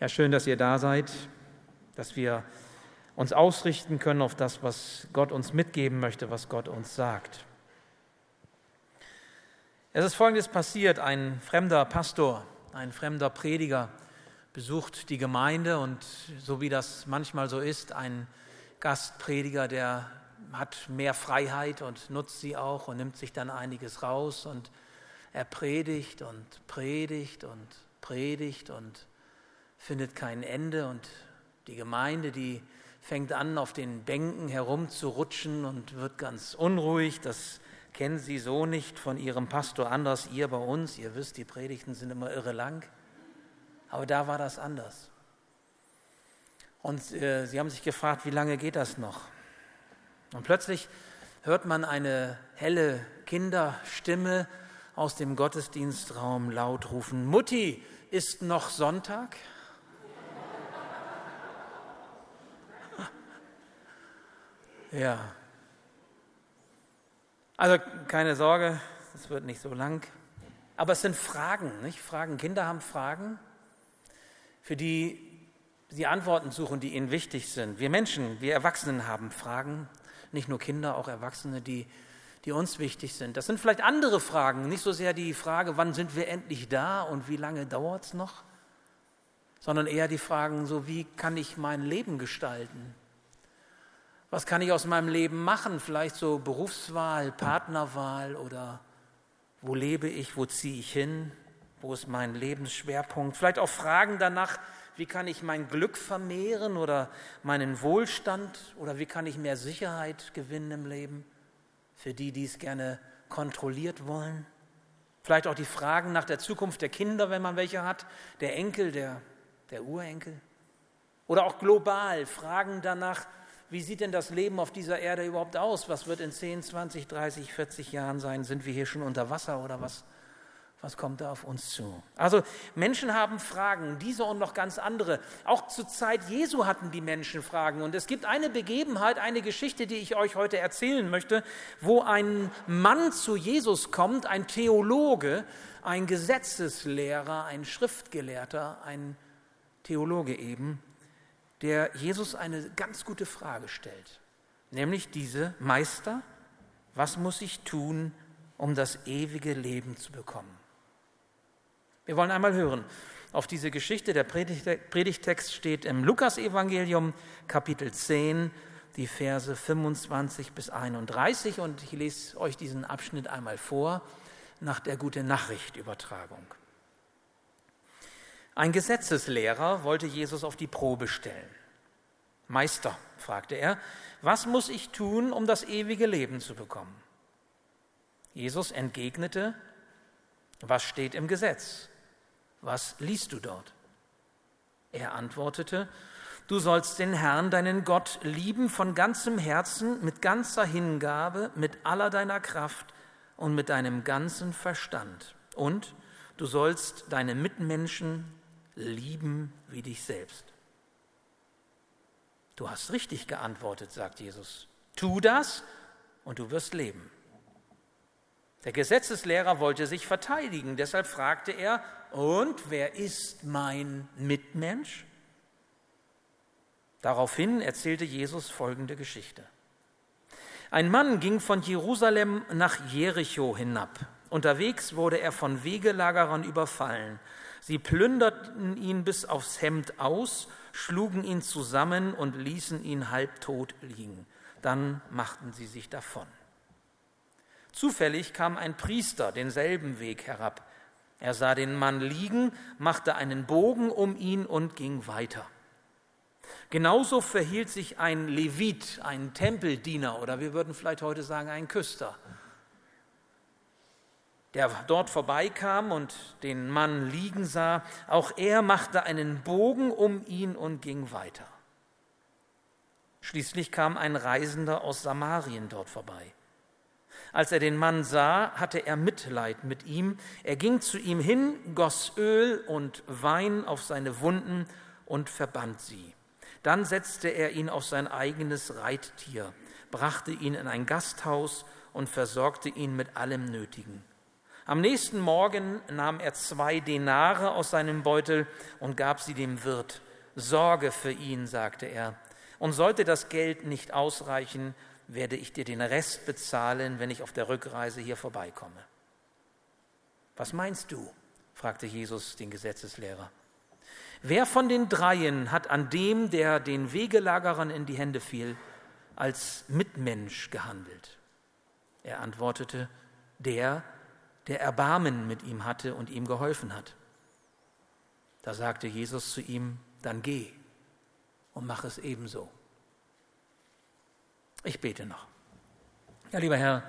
Ja, schön, dass ihr da seid, dass wir uns ausrichten können auf das, was Gott uns mitgeben möchte, was Gott uns sagt. Es ist Folgendes passiert. Ein fremder Pastor, ein fremder Prediger besucht die Gemeinde und so wie das manchmal so ist, ein Gastprediger, der hat mehr Freiheit und nutzt sie auch und nimmt sich dann einiges raus und er predigt und predigt und predigt und findet kein Ende und die Gemeinde, die fängt an, auf den Bänken herumzurutschen und wird ganz unruhig. Das kennen Sie so nicht von Ihrem Pastor anders, ihr bei uns. Ihr wisst, die Predigten sind immer irre lang. Aber da war das anders. Und äh, sie haben sich gefragt, wie lange geht das noch? Und plötzlich hört man eine helle Kinderstimme aus dem Gottesdienstraum laut rufen, Mutti, ist noch Sonntag? Ja. Also keine Sorge, es wird nicht so lang. Aber es sind Fragen, nicht? Fragen. Kinder haben Fragen, für die sie Antworten suchen, die ihnen wichtig sind. Wir Menschen, wir Erwachsenen haben Fragen, nicht nur Kinder, auch Erwachsene, die, die uns wichtig sind. Das sind vielleicht andere Fragen, nicht so sehr die Frage, wann sind wir endlich da und wie lange dauert es noch, sondern eher die Fragen, so wie kann ich mein Leben gestalten? Was kann ich aus meinem Leben machen? Vielleicht so Berufswahl, Partnerwahl oder wo lebe ich, wo ziehe ich hin, wo ist mein Lebensschwerpunkt? Vielleicht auch Fragen danach, wie kann ich mein Glück vermehren oder meinen Wohlstand oder wie kann ich mehr Sicherheit gewinnen im Leben für die, die es gerne kontrolliert wollen? Vielleicht auch die Fragen nach der Zukunft der Kinder, wenn man welche hat, der Enkel, der, der Urenkel. Oder auch global Fragen danach, wie sieht denn das Leben auf dieser Erde überhaupt aus? Was wird in 10, 20, 30, 40 Jahren sein? Sind wir hier schon unter Wasser oder was, was kommt da auf uns zu? Also Menschen haben Fragen, diese und noch ganz andere. Auch zur Zeit Jesu hatten die Menschen Fragen. Und es gibt eine Begebenheit, eine Geschichte, die ich euch heute erzählen möchte, wo ein Mann zu Jesus kommt, ein Theologe, ein Gesetzeslehrer, ein Schriftgelehrter, ein Theologe eben, der Jesus eine ganz gute Frage stellt, nämlich diese, Meister, was muss ich tun, um das ewige Leben zu bekommen? Wir wollen einmal hören auf diese Geschichte. Der Predigtext steht im Lukasevangelium Kapitel 10, die Verse 25 bis 31 und ich lese euch diesen Abschnitt einmal vor nach der Gute Nachricht Übertragung. Ein Gesetzeslehrer wollte Jesus auf die Probe stellen. Meister, fragte er, was muss ich tun, um das ewige Leben zu bekommen? Jesus entgegnete, was steht im Gesetz? Was liest du dort? Er antwortete, du sollst den Herrn, deinen Gott, lieben von ganzem Herzen, mit ganzer Hingabe, mit aller deiner Kraft und mit deinem ganzen Verstand. Und du sollst deine Mitmenschen lieben wie dich selbst. Du hast richtig geantwortet, sagt Jesus. Tu das und du wirst leben. Der Gesetzeslehrer wollte sich verteidigen, deshalb fragte er, und wer ist mein Mitmensch? Daraufhin erzählte Jesus folgende Geschichte. Ein Mann ging von Jerusalem nach Jericho hinab. Unterwegs wurde er von Wegelagerern überfallen. Sie plünderten ihn bis aufs Hemd aus, schlugen ihn zusammen und ließen ihn halbtot liegen. Dann machten sie sich davon. Zufällig kam ein Priester denselben Weg herab. Er sah den Mann liegen, machte einen Bogen um ihn und ging weiter. Genauso verhielt sich ein Levit, ein Tempeldiener oder wir würden vielleicht heute sagen ein Küster der dort vorbeikam und den Mann liegen sah, auch er machte einen Bogen um ihn und ging weiter. Schließlich kam ein Reisender aus Samarien dort vorbei. Als er den Mann sah, hatte er Mitleid mit ihm. Er ging zu ihm hin, goss Öl und Wein auf seine Wunden und verband sie. Dann setzte er ihn auf sein eigenes Reittier, brachte ihn in ein Gasthaus und versorgte ihn mit allem Nötigen. Am nächsten Morgen nahm er zwei Denare aus seinem Beutel und gab sie dem Wirt. Sorge für ihn, sagte er, und sollte das Geld nicht ausreichen, werde ich dir den Rest bezahlen, wenn ich auf der Rückreise hier vorbeikomme. Was meinst du? fragte Jesus den Gesetzeslehrer. Wer von den dreien hat an dem, der den Wegelagerern in die Hände fiel, als Mitmensch gehandelt? Er antwortete, der, der Erbarmen mit ihm hatte und ihm geholfen hat. Da sagte Jesus zu ihm, dann geh und mach es ebenso. Ich bete noch. Ja, lieber Herr,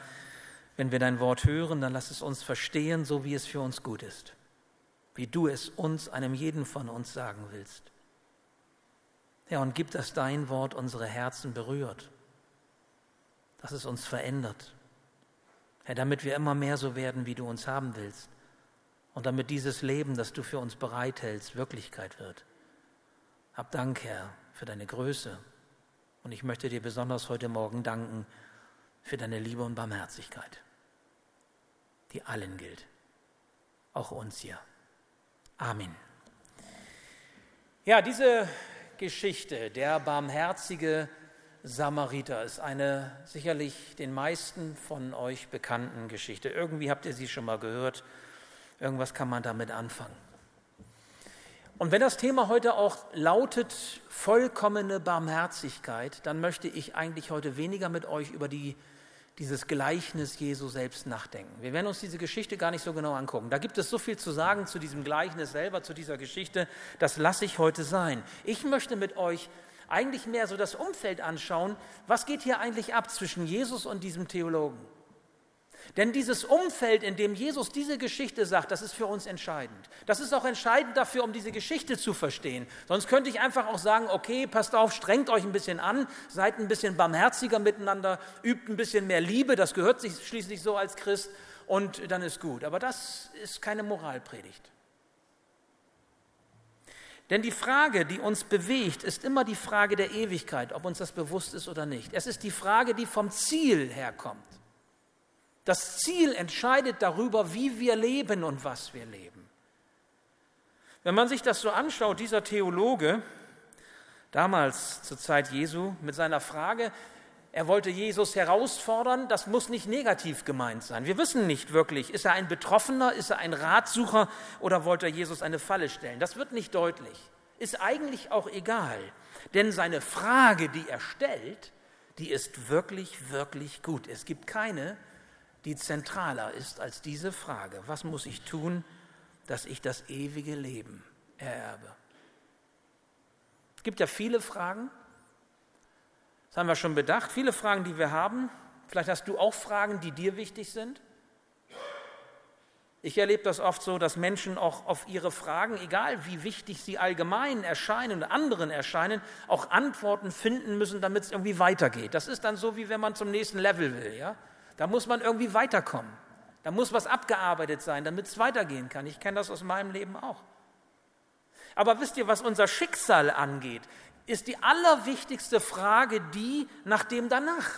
wenn wir dein Wort hören, dann lass es uns verstehen, so wie es für uns gut ist, wie du es uns, einem jeden von uns sagen willst. Ja, und gib, dass dein Wort unsere Herzen berührt, dass es uns verändert. Herr, damit wir immer mehr so werden, wie du uns haben willst. Und damit dieses Leben, das du für uns bereithältst, Wirklichkeit wird. Hab Dank, Herr, für deine Größe und ich möchte dir besonders heute Morgen danken für deine Liebe und Barmherzigkeit, die allen gilt, auch uns hier. Amen. Ja, diese Geschichte, der barmherzige Samariter, ist eine sicherlich den meisten von euch bekannten Geschichte. Irgendwie habt ihr sie schon mal gehört. Irgendwas kann man damit anfangen. Und wenn das Thema heute auch lautet vollkommene Barmherzigkeit, dann möchte ich eigentlich heute weniger mit euch über die, dieses Gleichnis Jesu selbst nachdenken. Wir werden uns diese Geschichte gar nicht so genau angucken. Da gibt es so viel zu sagen zu diesem Gleichnis selber, zu dieser Geschichte. Das lasse ich heute sein. Ich möchte mit euch eigentlich mehr so das Umfeld anschauen. Was geht hier eigentlich ab zwischen Jesus und diesem Theologen? Denn dieses Umfeld, in dem Jesus diese Geschichte sagt, das ist für uns entscheidend. Das ist auch entscheidend dafür, um diese Geschichte zu verstehen. Sonst könnte ich einfach auch sagen, okay, passt auf, strengt euch ein bisschen an, seid ein bisschen barmherziger miteinander, übt ein bisschen mehr Liebe, das gehört sich schließlich so als Christ und dann ist gut. Aber das ist keine Moralpredigt. Denn die Frage, die uns bewegt, ist immer die Frage der Ewigkeit, ob uns das bewusst ist oder nicht. Es ist die Frage, die vom Ziel herkommt. Das Ziel entscheidet darüber, wie wir leben und was wir leben. Wenn man sich das so anschaut, dieser Theologe, damals zur Zeit Jesu, mit seiner Frage, er wollte Jesus herausfordern, das muss nicht negativ gemeint sein. Wir wissen nicht wirklich, ist er ein Betroffener, ist er ein Ratsucher oder wollte er Jesus eine Falle stellen. Das wird nicht deutlich. Ist eigentlich auch egal. Denn seine Frage, die er stellt, die ist wirklich, wirklich gut. Es gibt keine, die zentraler ist als diese Frage, was muss ich tun, dass ich das ewige Leben ererbe? Es gibt ja viele Fragen, das haben wir schon bedacht, viele Fragen, die wir haben. Vielleicht hast du auch Fragen, die dir wichtig sind. Ich erlebe das oft so, dass Menschen auch auf ihre Fragen, egal wie wichtig sie allgemein erscheinen und anderen erscheinen, auch Antworten finden müssen, damit es irgendwie weitergeht. Das ist dann so, wie wenn man zum nächsten Level will. Ja? Da muss man irgendwie weiterkommen. Da muss was abgearbeitet sein, damit es weitergehen kann. Ich kenne das aus meinem Leben auch. Aber wisst ihr, was unser Schicksal angeht, ist die allerwichtigste Frage die nach dem danach.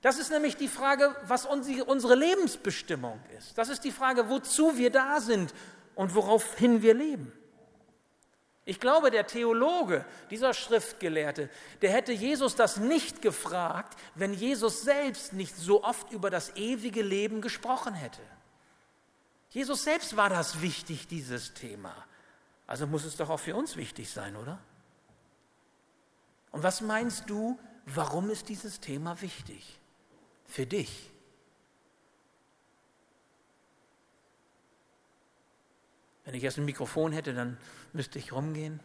Das ist nämlich die Frage, was unsere Lebensbestimmung ist. Das ist die Frage, wozu wir da sind und woraufhin wir leben. Ich glaube, der Theologe, dieser Schriftgelehrte, der hätte Jesus das nicht gefragt, wenn Jesus selbst nicht so oft über das ewige Leben gesprochen hätte. Jesus selbst war das wichtig, dieses Thema. Also muss es doch auch für uns wichtig sein, oder? Und was meinst du, warum ist dieses Thema wichtig? Für dich. Wenn ich jetzt ein Mikrofon hätte, dann müsste ich rumgehen.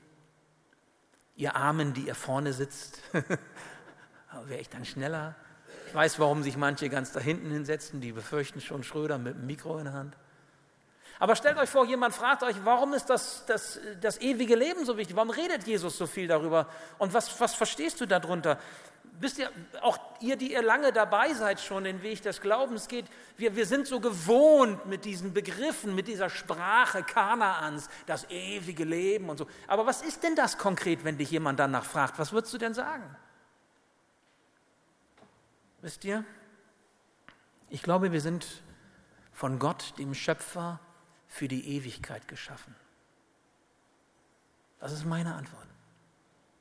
Ihr Armen, die ihr vorne sitzt, wäre ich dann schneller. Ich weiß, warum sich manche ganz da hinten hinsetzen, die befürchten schon Schröder mit dem Mikro in der Hand. Aber stellt euch vor, jemand fragt euch, warum ist das, das, das ewige Leben so wichtig? Warum redet Jesus so viel darüber? Und was, was verstehst du darunter? wisst ihr, auch ihr, die ihr lange dabei seid, schon den Weg des Glaubens geht, wir, wir sind so gewohnt mit diesen Begriffen, mit dieser Sprache Kanaans, das ewige Leben und so. Aber was ist denn das konkret, wenn dich jemand danach fragt? Was würdest du denn sagen? Wisst ihr, ich glaube, wir sind von Gott, dem Schöpfer, für die Ewigkeit geschaffen? Das ist meine Antwort.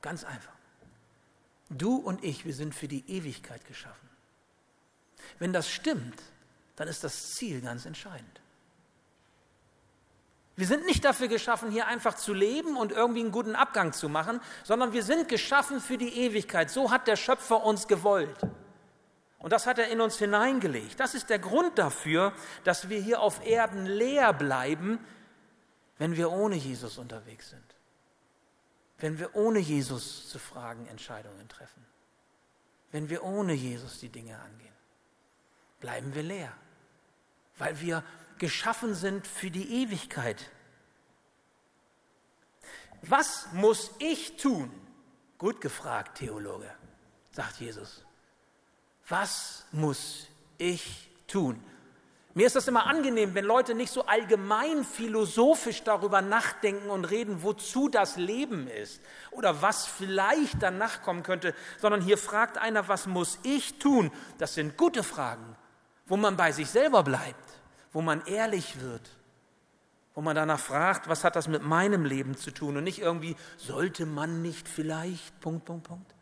Ganz einfach. Du und ich, wir sind für die Ewigkeit geschaffen. Wenn das stimmt, dann ist das Ziel ganz entscheidend. Wir sind nicht dafür geschaffen, hier einfach zu leben und irgendwie einen guten Abgang zu machen, sondern wir sind geschaffen für die Ewigkeit. So hat der Schöpfer uns gewollt. Und das hat er in uns hineingelegt. Das ist der Grund dafür, dass wir hier auf Erden leer bleiben, wenn wir ohne Jesus unterwegs sind. Wenn wir ohne Jesus zu Fragen Entscheidungen treffen. Wenn wir ohne Jesus die Dinge angehen. Bleiben wir leer. Weil wir geschaffen sind für die Ewigkeit. Was muss ich tun? Gut gefragt, Theologe, sagt Jesus. Was muss ich tun? Mir ist das immer angenehm, wenn Leute nicht so allgemein philosophisch darüber nachdenken und reden, wozu das Leben ist oder was vielleicht danach kommen könnte, sondern hier fragt einer, was muss ich tun? Das sind gute Fragen, wo man bei sich selber bleibt wo man ehrlich wird, wo man danach fragt, was hat das mit meinem Leben zu tun und nicht irgendwie, sollte man nicht vielleicht, Punkt, Punkt, Punkt.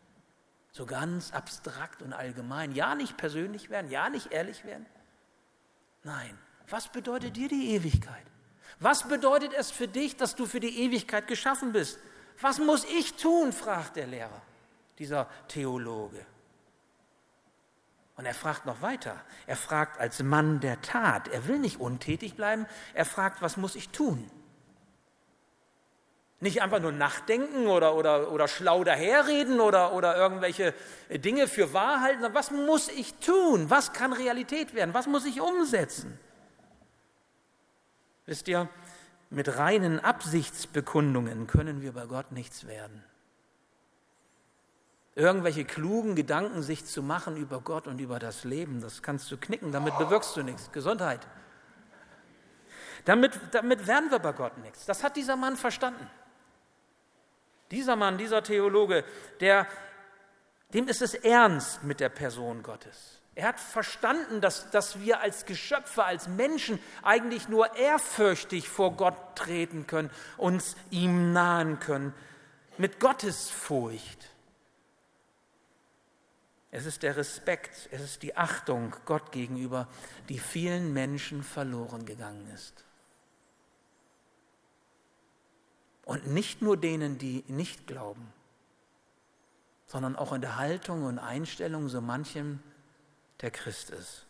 So ganz abstrakt und allgemein. Ja, nicht persönlich werden, ja, nicht ehrlich werden. Nein, was bedeutet dir die Ewigkeit? Was bedeutet es für dich, dass du für die Ewigkeit geschaffen bist? Was muss ich tun, fragt der Lehrer, dieser Theologe. Und er fragt noch weiter. Er fragt als Mann der Tat. Er will nicht untätig bleiben. Er fragt, was muss ich tun? Nicht einfach nur nachdenken oder, oder, oder schlau daherreden oder, oder irgendwelche Dinge für wahr halten, sondern was muss ich tun? Was kann Realität werden? Was muss ich umsetzen? Wisst ihr, mit reinen Absichtsbekundungen können wir bei Gott nichts werden irgendwelche klugen Gedanken sich zu machen über Gott und über das Leben. Das kannst du knicken, damit bewirkst du nichts. Gesundheit. Damit, damit werden wir bei Gott nichts. Das hat dieser Mann verstanden. Dieser Mann, dieser Theologe, der, dem ist es ernst mit der Person Gottes. Er hat verstanden, dass, dass wir als Geschöpfe, als Menschen eigentlich nur ehrfürchtig vor Gott treten können, uns ihm nahen können, mit Gottesfurcht. Es ist der Respekt, es ist die Achtung Gott gegenüber, die vielen Menschen verloren gegangen ist. Und nicht nur denen, die nicht glauben, sondern auch in der Haltung und Einstellung so manchem, der Christ ist.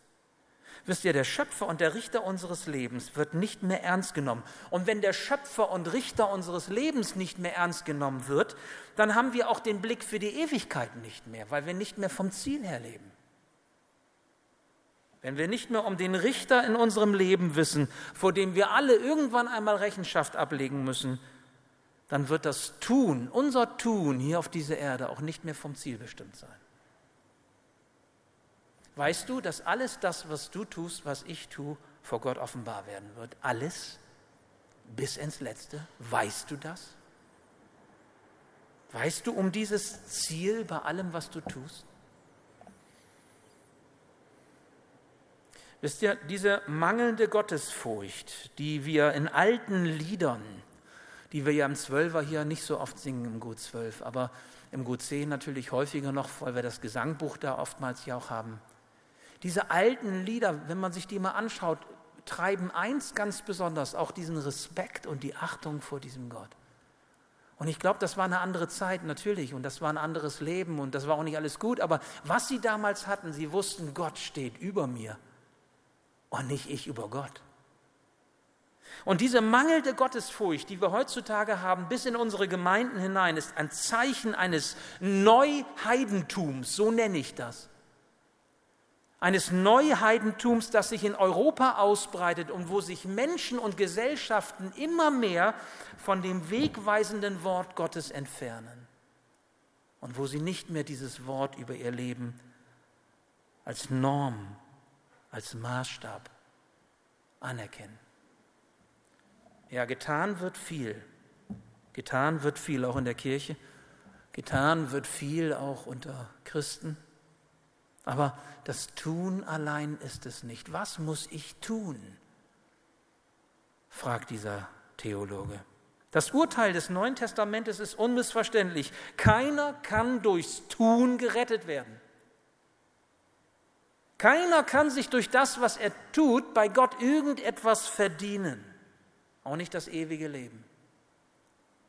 Wisst ihr, der Schöpfer und der Richter unseres Lebens wird nicht mehr ernst genommen. Und wenn der Schöpfer und Richter unseres Lebens nicht mehr ernst genommen wird, dann haben wir auch den Blick für die Ewigkeit nicht mehr, weil wir nicht mehr vom Ziel her leben. Wenn wir nicht mehr um den Richter in unserem Leben wissen, vor dem wir alle irgendwann einmal Rechenschaft ablegen müssen, dann wird das Tun, unser Tun hier auf dieser Erde auch nicht mehr vom Ziel bestimmt sein. Weißt du, dass alles das, was du tust, was ich tue, vor Gott offenbar werden wird? Alles bis ins Letzte. Weißt du das? Weißt du um dieses Ziel bei allem, was du tust? Wisst ihr, diese mangelnde Gottesfurcht, die wir in alten Liedern, die wir ja im Zwölfer hier nicht so oft singen im Gut 12, aber im Gut 10 natürlich häufiger noch, weil wir das Gesangbuch da oftmals ja auch haben. Diese alten Lieder, wenn man sich die mal anschaut, treiben eins ganz besonders, auch diesen Respekt und die Achtung vor diesem Gott. Und ich glaube, das war eine andere Zeit natürlich und das war ein anderes Leben und das war auch nicht alles gut, aber was sie damals hatten, sie wussten, Gott steht über mir und nicht ich über Gott. Und diese mangelnde Gottesfurcht, die wir heutzutage haben, bis in unsere Gemeinden hinein, ist ein Zeichen eines Neuheidentums, so nenne ich das eines Neuheidentums, das sich in Europa ausbreitet und wo sich Menschen und Gesellschaften immer mehr von dem wegweisenden Wort Gottes entfernen und wo sie nicht mehr dieses Wort über ihr Leben als Norm, als Maßstab anerkennen. Ja, getan wird viel. Getan wird viel auch in der Kirche. Getan wird viel auch unter Christen. Aber das Tun allein ist es nicht. Was muss ich tun? fragt dieser Theologe. Das Urteil des Neuen Testamentes ist unmissverständlich. Keiner kann durchs Tun gerettet werden. Keiner kann sich durch das, was er tut, bei Gott irgendetwas verdienen. Auch nicht das ewige Leben.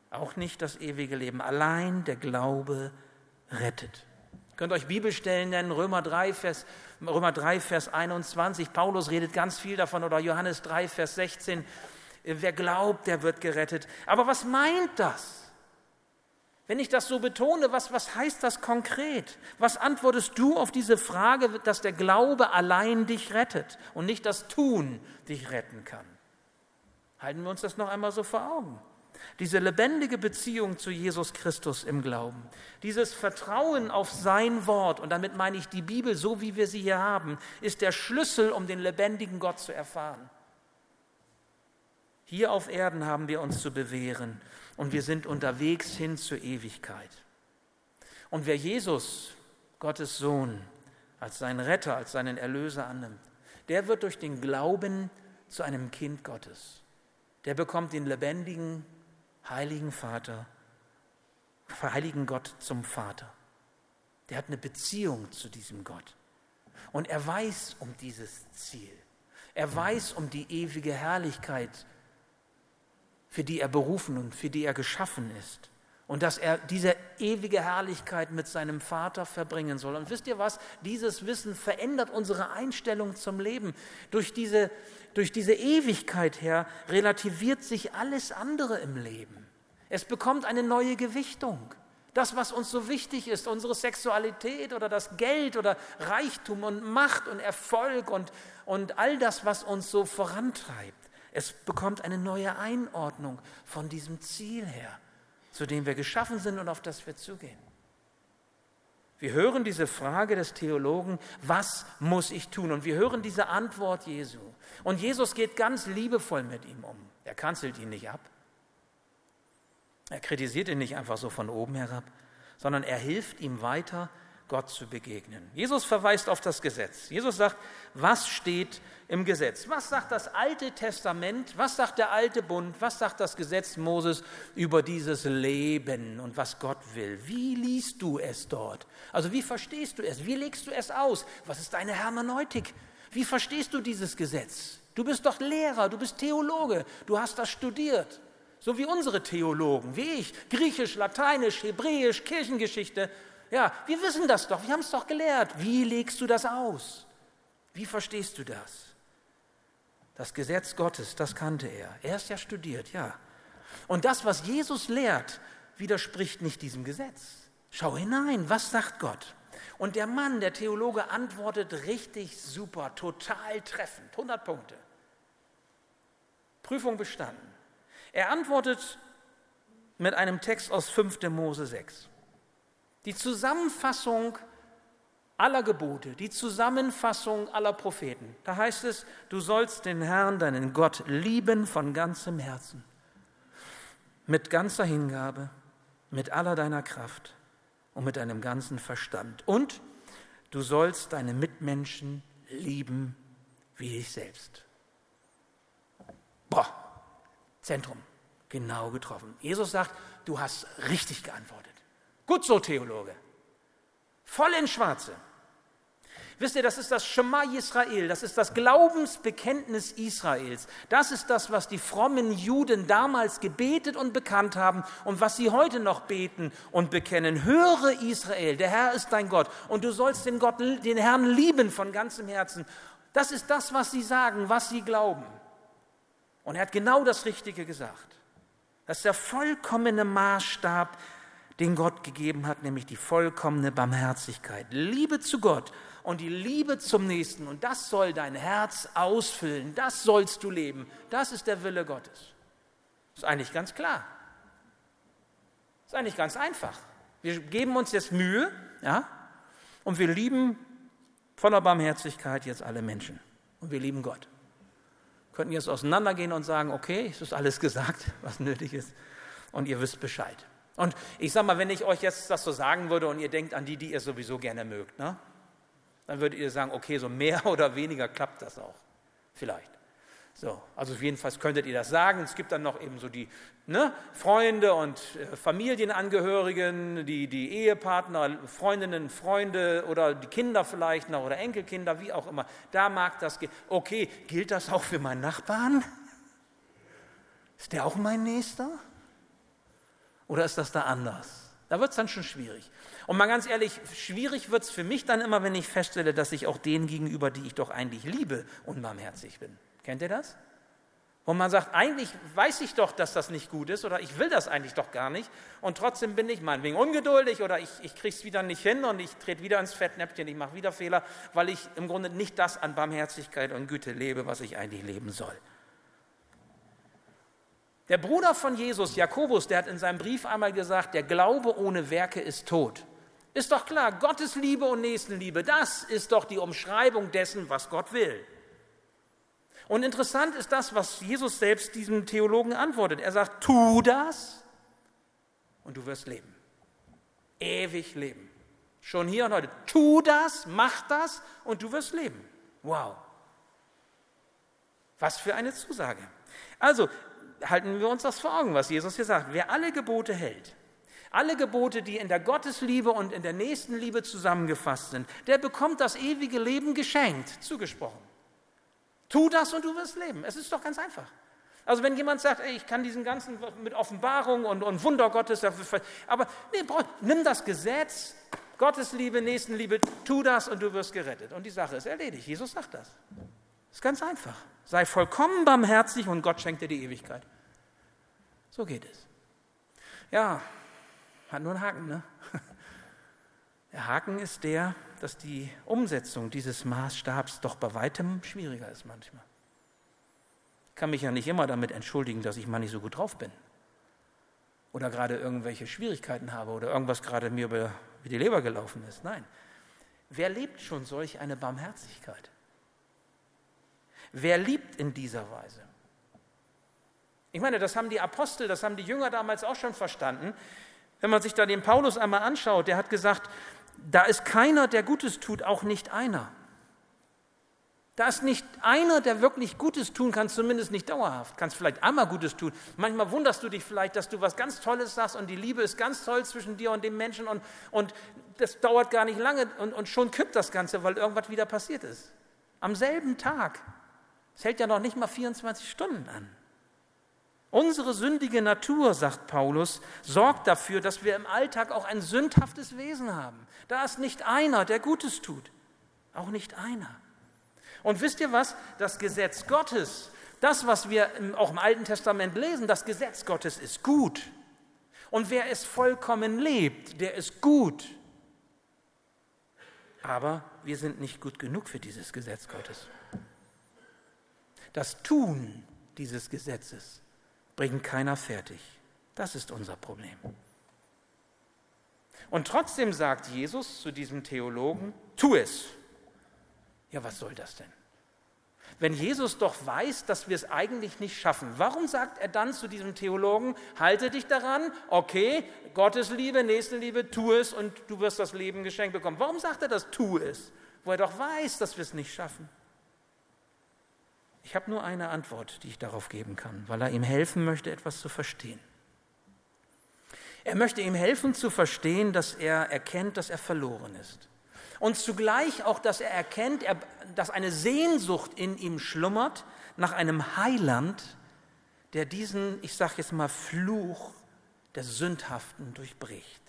Auch nicht das ewige Leben. Allein der Glaube rettet. Ihr könnt euch Bibelstellen nennen, Römer 3, Vers, Römer 3, Vers 21. Paulus redet ganz viel davon oder Johannes 3, Vers 16. Wer glaubt, der wird gerettet. Aber was meint das? Wenn ich das so betone, was, was heißt das konkret? Was antwortest du auf diese Frage, dass der Glaube allein dich rettet und nicht das Tun dich retten kann? Halten wir uns das noch einmal so vor Augen. Diese lebendige Beziehung zu Jesus Christus im Glauben, dieses Vertrauen auf sein Wort, und damit meine ich die Bibel so, wie wir sie hier haben, ist der Schlüssel, um den lebendigen Gott zu erfahren. Hier auf Erden haben wir uns zu bewähren und wir sind unterwegs hin zur Ewigkeit. Und wer Jesus, Gottes Sohn, als seinen Retter, als seinen Erlöser annimmt, der wird durch den Glauben zu einem Kind Gottes. Der bekommt den lebendigen, heiligen Vater, heiligen Gott zum Vater. Der hat eine Beziehung zu diesem Gott. Und er weiß um dieses Ziel. Er weiß um die ewige Herrlichkeit, für die er berufen und für die er geschaffen ist. Und dass er diese ewige Herrlichkeit mit seinem Vater verbringen soll. Und wisst ihr was? Dieses Wissen verändert unsere Einstellung zum Leben. Durch diese, durch diese Ewigkeit her relativiert sich alles andere im Leben. Es bekommt eine neue Gewichtung. Das, was uns so wichtig ist, unsere Sexualität oder das Geld oder Reichtum und Macht und Erfolg und, und all das, was uns so vorantreibt, es bekommt eine neue Einordnung von diesem Ziel her, zu dem wir geschaffen sind und auf das wir zugehen. Wir hören diese Frage des Theologen, was muss ich tun? Und wir hören diese Antwort Jesu. Und Jesus geht ganz liebevoll mit ihm um. Er kanzelt ihn nicht ab. Er kritisiert ihn nicht einfach so von oben herab, sondern er hilft ihm weiter, Gott zu begegnen. Jesus verweist auf das Gesetz. Jesus sagt, was steht im Gesetz? Was sagt das Alte Testament? Was sagt der alte Bund? Was sagt das Gesetz Moses über dieses Leben und was Gott will? Wie liest du es dort? Also wie verstehst du es? Wie legst du es aus? Was ist deine Hermeneutik? Wie verstehst du dieses Gesetz? Du bist doch Lehrer, du bist Theologe, du hast das studiert. So wie unsere Theologen, wie ich, Griechisch, Lateinisch, Hebräisch, Kirchengeschichte. Ja, wir wissen das doch, wir haben es doch gelehrt. Wie legst du das aus? Wie verstehst du das? Das Gesetz Gottes, das kannte er. Er ist ja studiert, ja. Und das, was Jesus lehrt, widerspricht nicht diesem Gesetz. Schau hinein, was sagt Gott? Und der Mann, der Theologe, antwortet richtig super, total treffend, 100 Punkte. Prüfung bestanden. Er antwortet mit einem Text aus 5. Mose 6. Die Zusammenfassung aller Gebote, die Zusammenfassung aller Propheten. Da heißt es, du sollst den Herrn, deinen Gott, lieben von ganzem Herzen, mit ganzer Hingabe, mit aller deiner Kraft und mit deinem ganzen Verstand. Und du sollst deine Mitmenschen lieben wie dich selbst. Boah, Zentrum, genau getroffen. Jesus sagt, du hast richtig geantwortet. Gut so, Theologe. Voll in Schwarze. Wisst ihr, das ist das Shema Israel, das ist das Glaubensbekenntnis Israels. Das ist das, was die frommen Juden damals gebetet und bekannt haben und was sie heute noch beten und bekennen. Höre Israel, der Herr ist dein Gott und du sollst den, Gott, den Herrn lieben von ganzem Herzen. Das ist das, was sie sagen, was sie glauben. Und er hat genau das Richtige gesagt. Das ist der vollkommene Maßstab den Gott gegeben hat, nämlich die vollkommene Barmherzigkeit. Liebe zu Gott und die Liebe zum Nächsten. Und das soll dein Herz ausfüllen. Das sollst du leben. Das ist der Wille Gottes. Ist eigentlich ganz klar. Ist eigentlich ganz einfach. Wir geben uns jetzt Mühe, ja, und wir lieben voller Barmherzigkeit jetzt alle Menschen. Und wir lieben Gott. Könnten jetzt auseinandergehen und sagen, okay, es ist alles gesagt, was nötig ist, und ihr wisst Bescheid. Und ich sage mal, wenn ich euch jetzt das so sagen würde und ihr denkt an die, die ihr sowieso gerne mögt, ne? Dann würdet ihr sagen, okay, so mehr oder weniger klappt das auch. Vielleicht. So, also jedenfalls könntet ihr das sagen. Es gibt dann noch eben so die ne, Freunde und äh, Familienangehörigen, die, die Ehepartner, Freundinnen, Freunde oder die Kinder vielleicht noch oder Enkelkinder, wie auch immer. Da mag das gehen. Okay, gilt das auch für meinen Nachbarn? Ist der auch mein Nächster? Oder ist das da anders? Da wird es dann schon schwierig. Und mal ganz ehrlich, schwierig wird es für mich dann immer, wenn ich feststelle, dass ich auch denen gegenüber, die ich doch eigentlich liebe, unbarmherzig bin. Kennt ihr das? Wo man sagt, eigentlich weiß ich doch, dass das nicht gut ist oder ich will das eigentlich doch gar nicht und trotzdem bin ich meinetwegen ungeduldig oder ich, ich kriege es wieder nicht hin und ich trete wieder ins Fettnäpfchen, ich mache wieder Fehler, weil ich im Grunde nicht das an Barmherzigkeit und Güte lebe, was ich eigentlich leben soll. Der Bruder von Jesus, Jakobus, der hat in seinem Brief einmal gesagt, der Glaube ohne Werke ist tot. Ist doch klar, Gottes Liebe und Nächstenliebe, das ist doch die Umschreibung dessen, was Gott will. Und interessant ist das, was Jesus selbst diesem Theologen antwortet. Er sagt, tu das und du wirst leben. Ewig leben. Schon hier und heute. Tu das, mach das und du wirst leben. Wow. Was für eine Zusage. Also halten wir uns das vor Augen, was Jesus hier sagt. Wer alle Gebote hält, alle Gebote, die in der Gottesliebe und in der Nächstenliebe zusammengefasst sind, der bekommt das ewige Leben geschenkt, zugesprochen. Tu das und du wirst leben. Es ist doch ganz einfach. Also wenn jemand sagt, ey, ich kann diesen ganzen mit Offenbarung und, und Wunder Gottes, aber nee, nimm das Gesetz, Gottesliebe, Nächstenliebe, tu das und du wirst gerettet. Und die Sache ist erledigt. Jesus sagt das. Ist ganz einfach. Sei vollkommen barmherzig und Gott schenkt dir die Ewigkeit. So geht es. Ja, hat nur einen Haken, ne? Der Haken ist der, dass die Umsetzung dieses Maßstabs doch bei weitem schwieriger ist manchmal. Ich kann mich ja nicht immer damit entschuldigen, dass ich mal nicht so gut drauf bin. Oder gerade irgendwelche Schwierigkeiten habe oder irgendwas gerade mir über die Leber gelaufen ist. Nein. Wer lebt schon solch eine Barmherzigkeit? Wer liebt in dieser Weise? Ich meine, das haben die Apostel, das haben die Jünger damals auch schon verstanden. Wenn man sich da den Paulus einmal anschaut, der hat gesagt, da ist keiner, der Gutes tut, auch nicht einer. Da ist nicht einer, der wirklich Gutes tun kann, zumindest nicht dauerhaft. Kannst vielleicht einmal Gutes tun. Manchmal wunderst du dich vielleicht, dass du was ganz Tolles sagst und die Liebe ist ganz toll zwischen dir und dem Menschen und, und das dauert gar nicht lange und, und schon kippt das Ganze, weil irgendwas wieder passiert ist. Am selben Tag. Es hält ja noch nicht mal 24 Stunden an. Unsere sündige Natur, sagt Paulus, sorgt dafür, dass wir im Alltag auch ein sündhaftes Wesen haben. Da ist nicht einer, der Gutes tut. Auch nicht einer. Und wisst ihr was? Das Gesetz Gottes, das, was wir auch im Alten Testament lesen, das Gesetz Gottes ist gut. Und wer es vollkommen lebt, der ist gut. Aber wir sind nicht gut genug für dieses Gesetz Gottes. Das Tun dieses Gesetzes bringt keiner fertig. Das ist unser Problem. Und trotzdem sagt Jesus zu diesem Theologen, tu es. Ja, was soll das denn? Wenn Jesus doch weiß, dass wir es eigentlich nicht schaffen, warum sagt er dann zu diesem Theologen, halte dich daran, okay, Gottes Liebe, Nächstenliebe, tu es und du wirst das Leben geschenkt bekommen. Warum sagt er das, tu es, wo er doch weiß, dass wir es nicht schaffen? Ich habe nur eine Antwort, die ich darauf geben kann, weil er ihm helfen möchte, etwas zu verstehen. Er möchte ihm helfen zu verstehen, dass er erkennt, dass er verloren ist. Und zugleich auch, dass er erkennt, dass eine Sehnsucht in ihm schlummert nach einem Heiland, der diesen, ich sage jetzt mal, Fluch des Sündhaften durchbricht.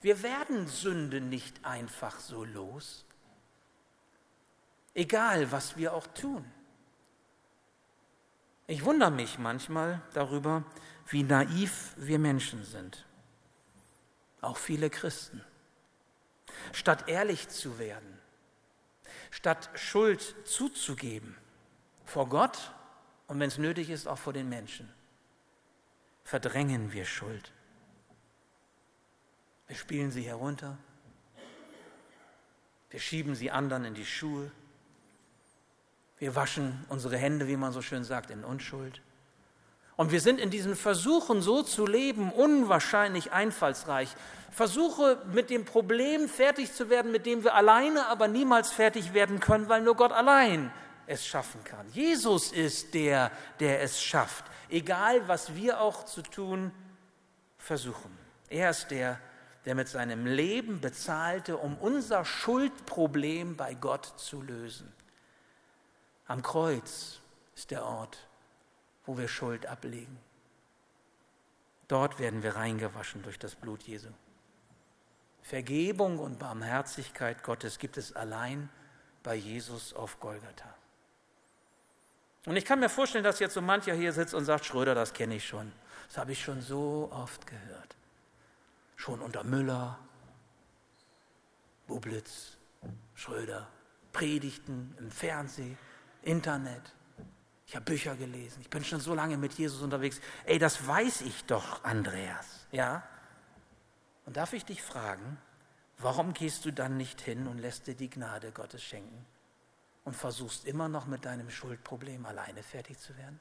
Wir werden Sünde nicht einfach so los, egal was wir auch tun. Ich wundere mich manchmal darüber, wie naiv wir Menschen sind. Auch viele Christen. Statt ehrlich zu werden, statt Schuld zuzugeben vor Gott und wenn es nötig ist, auch vor den Menschen, verdrängen wir Schuld. Wir spielen sie herunter. Wir schieben sie anderen in die Schuhe. Wir waschen unsere Hände, wie man so schön sagt, in Unschuld. Und wir sind in diesen Versuchen, so zu leben, unwahrscheinlich einfallsreich. Versuche mit dem Problem fertig zu werden, mit dem wir alleine aber niemals fertig werden können, weil nur Gott allein es schaffen kann. Jesus ist der, der es schafft, egal was wir auch zu tun versuchen. Er ist der, der mit seinem Leben bezahlte, um unser Schuldproblem bei Gott zu lösen. Am Kreuz ist der Ort, wo wir Schuld ablegen. Dort werden wir reingewaschen durch das Blut Jesu. Vergebung und Barmherzigkeit Gottes gibt es allein bei Jesus auf Golgatha. Und ich kann mir vorstellen, dass jetzt so mancher hier sitzt und sagt, Schröder, das kenne ich schon. Das habe ich schon so oft gehört. Schon unter Müller, Bublitz, Schröder, Predigten im Fernsehen, Internet. Ich habe Bücher gelesen. Ich bin schon so lange mit Jesus unterwegs. Ey, das weiß ich doch, Andreas. Ja? Und darf ich dich fragen, warum gehst du dann nicht hin und lässt dir die Gnade Gottes schenken und versuchst immer noch mit deinem Schuldproblem alleine fertig zu werden?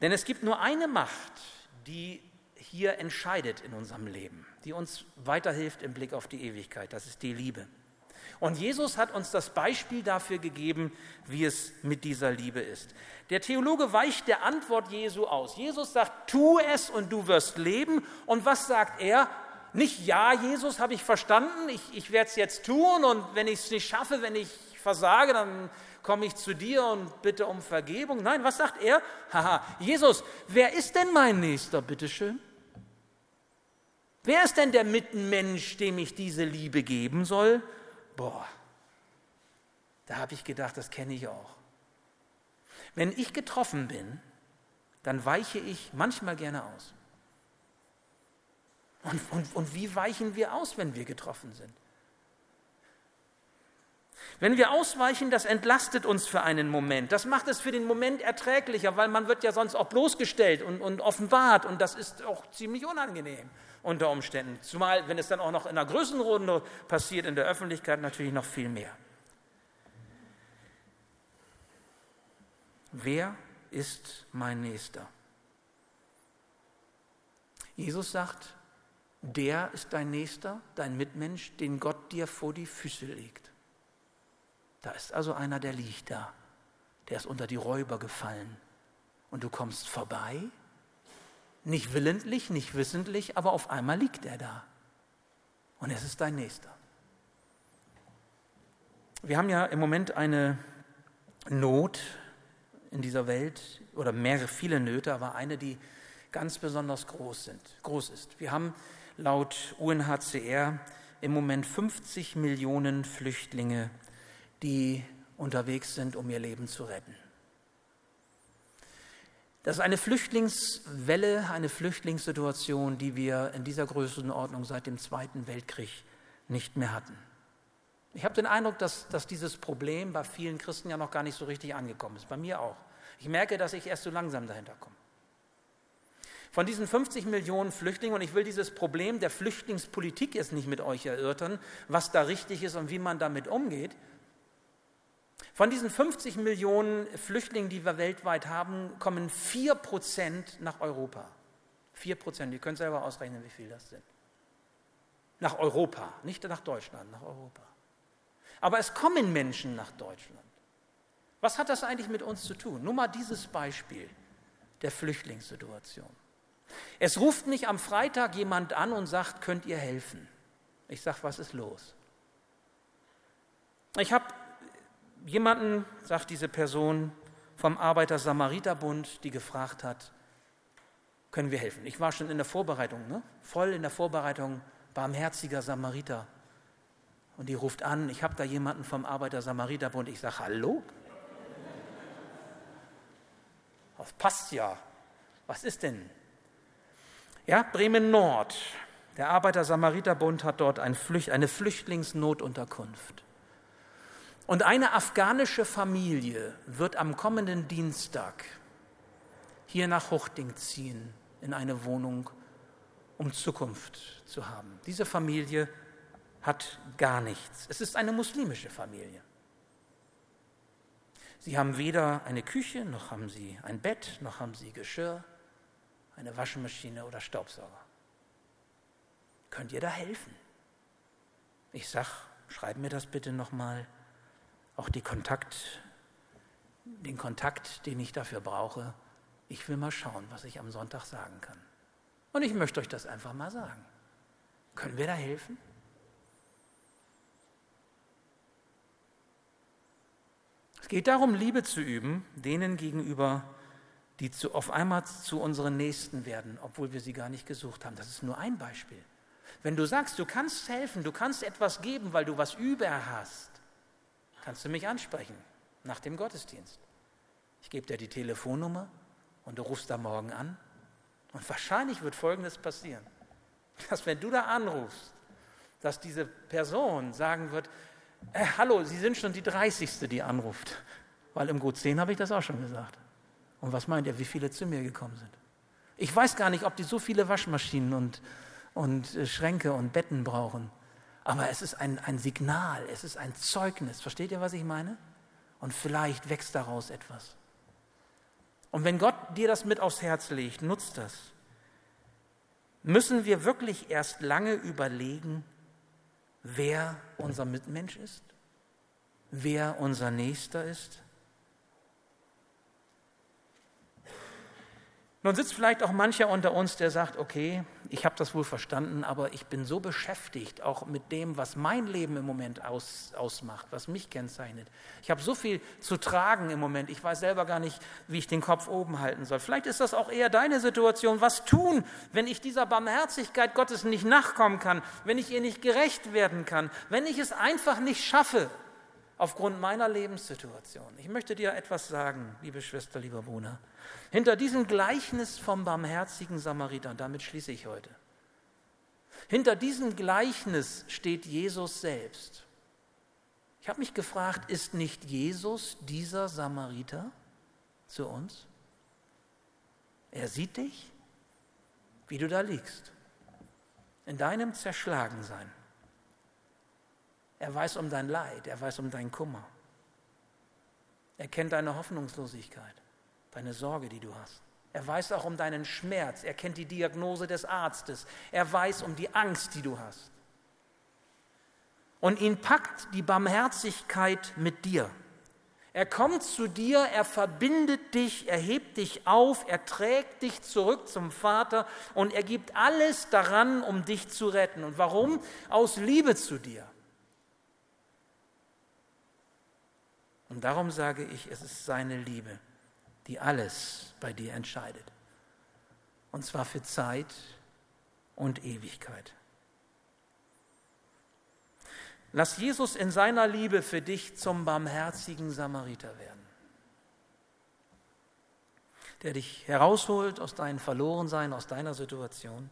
Denn es gibt nur eine Macht, die hier entscheidet in unserem Leben, die uns weiterhilft im Blick auf die Ewigkeit. Das ist die Liebe. Und Jesus hat uns das Beispiel dafür gegeben, wie es mit dieser Liebe ist. Der Theologe weicht der Antwort Jesu aus. Jesus sagt, tu es und du wirst leben. Und was sagt er? Nicht, ja, Jesus, habe ich verstanden, ich, ich werde es jetzt tun und wenn ich es nicht schaffe, wenn ich versage, dann komme ich zu dir und bitte um Vergebung. Nein, was sagt er? Haha, Jesus, wer ist denn mein Nächster, bitteschön? Wer ist denn der Mittenmensch, dem ich diese Liebe geben soll? Boah, da habe ich gedacht, das kenne ich auch. Wenn ich getroffen bin, dann weiche ich manchmal gerne aus. Und, und, und wie weichen wir aus, wenn wir getroffen sind? Wenn wir ausweichen, das entlastet uns für einen Moment. Das macht es für den Moment erträglicher, weil man wird ja sonst auch bloßgestellt und, und offenbart und das ist auch ziemlich unangenehm unter Umständen. Zumal, wenn es dann auch noch in einer Größenrunde passiert, in der Öffentlichkeit natürlich noch viel mehr. Wer ist mein Nächster? Jesus sagt, der ist dein Nächster, dein Mitmensch, den Gott dir vor die Füße legt. Da ist also einer, der liegt da, der ist unter die Räuber gefallen. Und du kommst vorbei nicht willentlich, nicht wissentlich, aber auf einmal liegt er da. Und es ist dein Nächster. Wir haben ja im Moment eine Not in dieser Welt oder mehrere, viele Nöte, aber eine, die ganz besonders groß, sind, groß ist. Wir haben laut UNHCR im Moment 50 Millionen Flüchtlinge, die unterwegs sind, um ihr Leben zu retten. Das ist eine Flüchtlingswelle, eine Flüchtlingssituation, die wir in dieser Größenordnung seit dem Zweiten Weltkrieg nicht mehr hatten. Ich habe den Eindruck, dass, dass dieses Problem bei vielen Christen ja noch gar nicht so richtig angekommen ist, bei mir auch. Ich merke, dass ich erst so langsam dahinter komme. Von diesen 50 Millionen Flüchtlingen, und ich will dieses Problem der Flüchtlingspolitik jetzt nicht mit euch erörtern, was da richtig ist und wie man damit umgeht, von diesen 50 Millionen Flüchtlingen, die wir weltweit haben, kommen 4 Prozent nach Europa. 4 Prozent, ihr könnt selber ausrechnen, wie viel das sind. Nach Europa, nicht nach Deutschland, nach Europa. Aber es kommen Menschen nach Deutschland. Was hat das eigentlich mit uns zu tun? Nur mal dieses Beispiel der Flüchtlingssituation. Es ruft mich am Freitag jemand an und sagt, könnt ihr helfen? Ich sage, was ist los? Ich habe jemanden, sagt diese Person, vom Arbeiter-Samariter-Bund, die gefragt hat, können wir helfen? Ich war schon in der Vorbereitung, ne? voll in der Vorbereitung, barmherziger Samariter. Und die ruft an, ich habe da jemanden vom Arbeiter-Samariter-Bund. Ich sage, hallo? Das passt ja. Was ist denn? Ja, Bremen Nord. Der Arbeiter-Samariter-Bund hat dort eine Flüchtlingsnotunterkunft. Und eine afghanische Familie wird am kommenden Dienstag hier nach Huchting ziehen, in eine Wohnung, um Zukunft zu haben. Diese Familie hat gar nichts. Es ist eine muslimische Familie. Sie haben weder eine Küche, noch haben sie ein Bett, noch haben sie Geschirr, eine Waschmaschine oder Staubsauger. Könnt ihr da helfen? Ich sag, schreib mir das bitte nochmal. Auch Kontakt, den Kontakt, den ich dafür brauche. Ich will mal schauen, was ich am Sonntag sagen kann. Und ich möchte euch das einfach mal sagen. Können wir da helfen? Es geht darum, Liebe zu üben, denen gegenüber, die zu, auf einmal zu unseren Nächsten werden, obwohl wir sie gar nicht gesucht haben. Das ist nur ein Beispiel. Wenn du sagst, du kannst helfen, du kannst etwas geben, weil du was über hast, kannst du mich ansprechen nach dem Gottesdienst. Ich gebe dir die Telefonnummer und du rufst da morgen an. Und wahrscheinlich wird Folgendes passieren, dass wenn du da anrufst, dass diese Person sagen wird, äh, hallo, Sie sind schon die 30. die anruft. Weil im Gut 10 habe ich das auch schon gesagt. Und was meint ihr, wie viele zu mir gekommen sind? Ich weiß gar nicht, ob die so viele Waschmaschinen und und äh, Schränke und Betten brauchen. Aber es ist ein, ein Signal, es ist ein Zeugnis. Versteht ihr, was ich meine? Und vielleicht wächst daraus etwas. Und wenn Gott dir das mit aufs Herz legt, nutzt das. Müssen wir wirklich erst lange überlegen, wer unser Mitmensch ist? Wer unser Nächster ist? Nun sitzt vielleicht auch mancher unter uns, der sagt, okay, ich habe das wohl verstanden, aber ich bin so beschäftigt, auch mit dem, was mein Leben im Moment aus, ausmacht, was mich kennzeichnet. Ich habe so viel zu tragen im Moment, ich weiß selber gar nicht, wie ich den Kopf oben halten soll. Vielleicht ist das auch eher deine Situation. Was tun, wenn ich dieser Barmherzigkeit Gottes nicht nachkommen kann, wenn ich ihr nicht gerecht werden kann, wenn ich es einfach nicht schaffe? Aufgrund meiner Lebenssituation. Ich möchte dir etwas sagen, liebe Schwester, lieber Bruder. Hinter diesem Gleichnis vom barmherzigen Samariter, und damit schließe ich heute, hinter diesem Gleichnis steht Jesus selbst. Ich habe mich gefragt, ist nicht Jesus dieser Samariter zu uns? Er sieht dich, wie du da liegst, in deinem Zerschlagensein. Er weiß um dein Leid, er weiß um deinen Kummer. Er kennt deine Hoffnungslosigkeit, deine Sorge, die du hast. Er weiß auch um deinen Schmerz, er kennt die Diagnose des Arztes, er weiß um die Angst, die du hast. Und ihn packt die Barmherzigkeit mit dir. Er kommt zu dir, er verbindet dich, er hebt dich auf, er trägt dich zurück zum Vater und er gibt alles daran, um dich zu retten. Und warum? Aus Liebe zu dir. Und darum sage ich, es ist seine Liebe, die alles bei dir entscheidet. Und zwar für Zeit und Ewigkeit. Lass Jesus in seiner Liebe für dich zum barmherzigen Samariter werden, der dich herausholt aus deinem Verlorensein, aus deiner Situation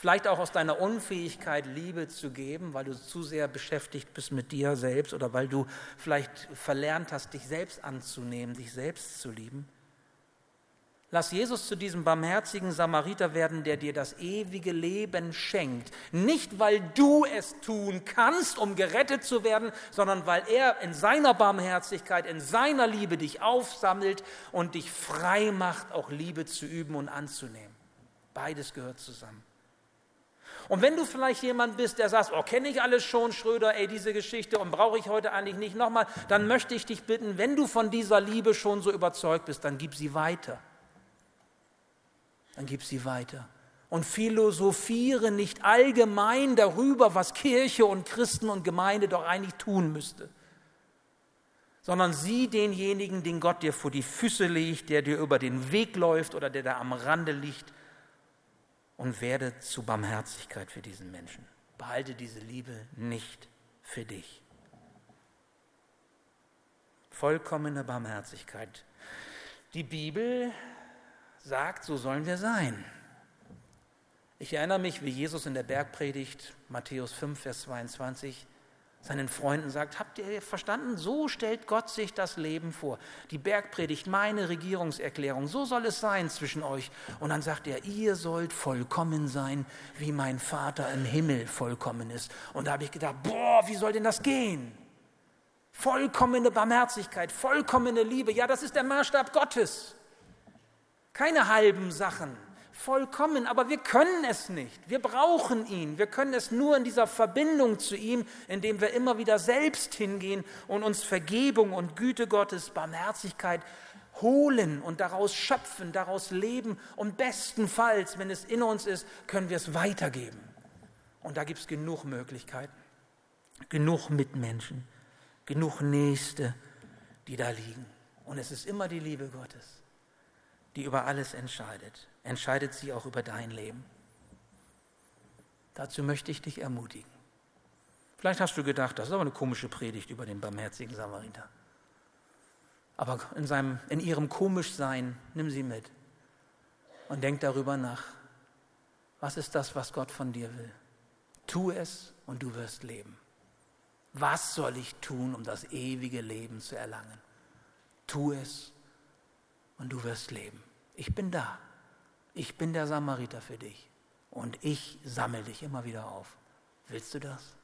Vielleicht auch aus deiner Unfähigkeit, Liebe zu geben, weil du zu sehr beschäftigt bist mit dir selbst oder weil du vielleicht verlernt hast, dich selbst anzunehmen, dich selbst zu lieben. Lass Jesus zu diesem barmherzigen Samariter werden, der dir das ewige Leben schenkt. Nicht, weil du es tun kannst, um gerettet zu werden, sondern weil er in seiner Barmherzigkeit, in seiner Liebe dich aufsammelt und dich frei macht, auch Liebe zu üben und anzunehmen. Beides gehört zusammen. Und wenn du vielleicht jemand bist, der sagt, oh, kenne ich alles schon, Schröder, ey, diese Geschichte und brauche ich heute eigentlich nicht nochmal, dann möchte ich dich bitten, wenn du von dieser Liebe schon so überzeugt bist, dann gib sie weiter. Dann gib sie weiter. Und philosophiere nicht allgemein darüber, was Kirche und Christen und Gemeinde doch eigentlich tun müsste sondern sieh denjenigen, den Gott dir vor die Füße legt, der dir über den Weg läuft oder der da am Rande liegt und werde zu Barmherzigkeit für diesen Menschen. Behalte diese Liebe nicht für dich. Vollkommene Barmherzigkeit. Die Bibel sagt, so sollen wir sein. Ich erinnere mich, wie Jesus in der Bergpredigt, Matthäus 5, Vers 22, seinen Freunden sagt, habt ihr verstanden? So stellt Gott sich das Leben vor. Die Bergpredigt, meine Regierungserklärung, so soll es sein zwischen euch. Und dann sagt er, ihr sollt vollkommen sein, wie mein Vater im Himmel vollkommen ist. Und da habe ich gedacht, boah, wie soll denn das gehen? Vollkommene Barmherzigkeit, vollkommene Liebe. Ja, das ist der Maßstab Gottes. Keine halben Sachen. Vollkommen, aber wir können es nicht. Wir brauchen ihn. Wir können es nur in dieser Verbindung zu ihm, indem wir immer wieder selbst hingehen und uns Vergebung und Güte Gottes, Barmherzigkeit holen und daraus schöpfen, daraus leben. Und bestenfalls, wenn es in uns ist, können wir es weitergeben. Und da gibt es genug Möglichkeiten, genug Mitmenschen, genug Nächste, die da liegen. Und es ist immer die Liebe Gottes die über alles entscheidet, entscheidet sie auch über dein Leben. Dazu möchte ich dich ermutigen. Vielleicht hast du gedacht, das ist aber eine komische Predigt über den barmherzigen Samariter. Aber in, seinem, in ihrem Komischsein nimm sie mit und denk darüber nach. Was ist das, was Gott von dir will? Tu es und du wirst leben. Was soll ich tun, um das ewige Leben zu erlangen? Tu es und du wirst leben ich bin da. Ich bin der Samariter für dich. Und ich sammle dich immer wieder auf. Willst du das?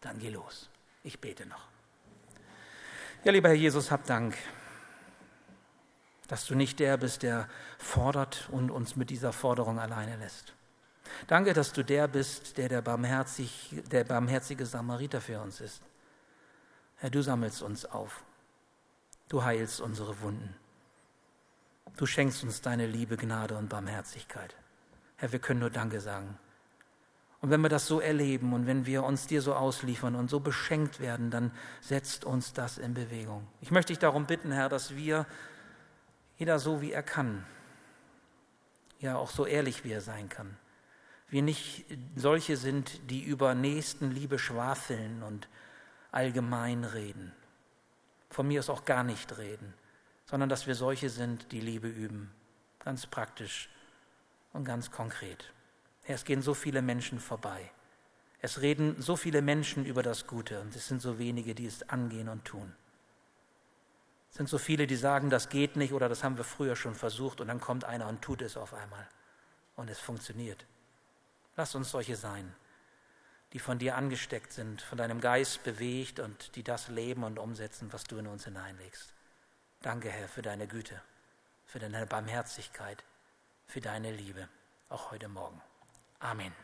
Dann geh los. Ich bete noch. Ja, lieber Herr Jesus, hab Dank, dass du nicht der bist, der fordert und uns mit dieser Forderung alleine lässt. Danke, dass du der bist, der der, barmherzig, der barmherzige Samariter für uns ist. Herr, du sammelst uns auf. Du heilst unsere Wunden. Du schenkst uns deine Liebe, Gnade und Barmherzigkeit. Herr, wir können nur Danke sagen. Und wenn wir das so erleben und wenn wir uns dir so ausliefern und so beschenkt werden, dann setzt uns das in Bewegung. Ich möchte dich darum bitten, Herr, dass wir, jeder so wie er kann, ja auch so ehrlich wie er sein kann, wir nicht solche sind, die über Nächstenliebe schwafeln und allgemein reden. Von mir aus auch gar nicht reden sondern dass wir solche sind, die Liebe üben, ganz praktisch und ganz konkret. Es gehen so viele Menschen vorbei. Es reden so viele Menschen über das Gute und es sind so wenige, die es angehen und tun. Es sind so viele, die sagen, das geht nicht oder das haben wir früher schon versucht und dann kommt einer und tut es auf einmal und es funktioniert. Lass uns solche sein, die von dir angesteckt sind, von deinem Geist bewegt und die das leben und umsetzen, was du in uns hineinlegst. Danke, Herr, für deine Güte, für deine Barmherzigkeit, für deine Liebe, auch heute Morgen. Amen.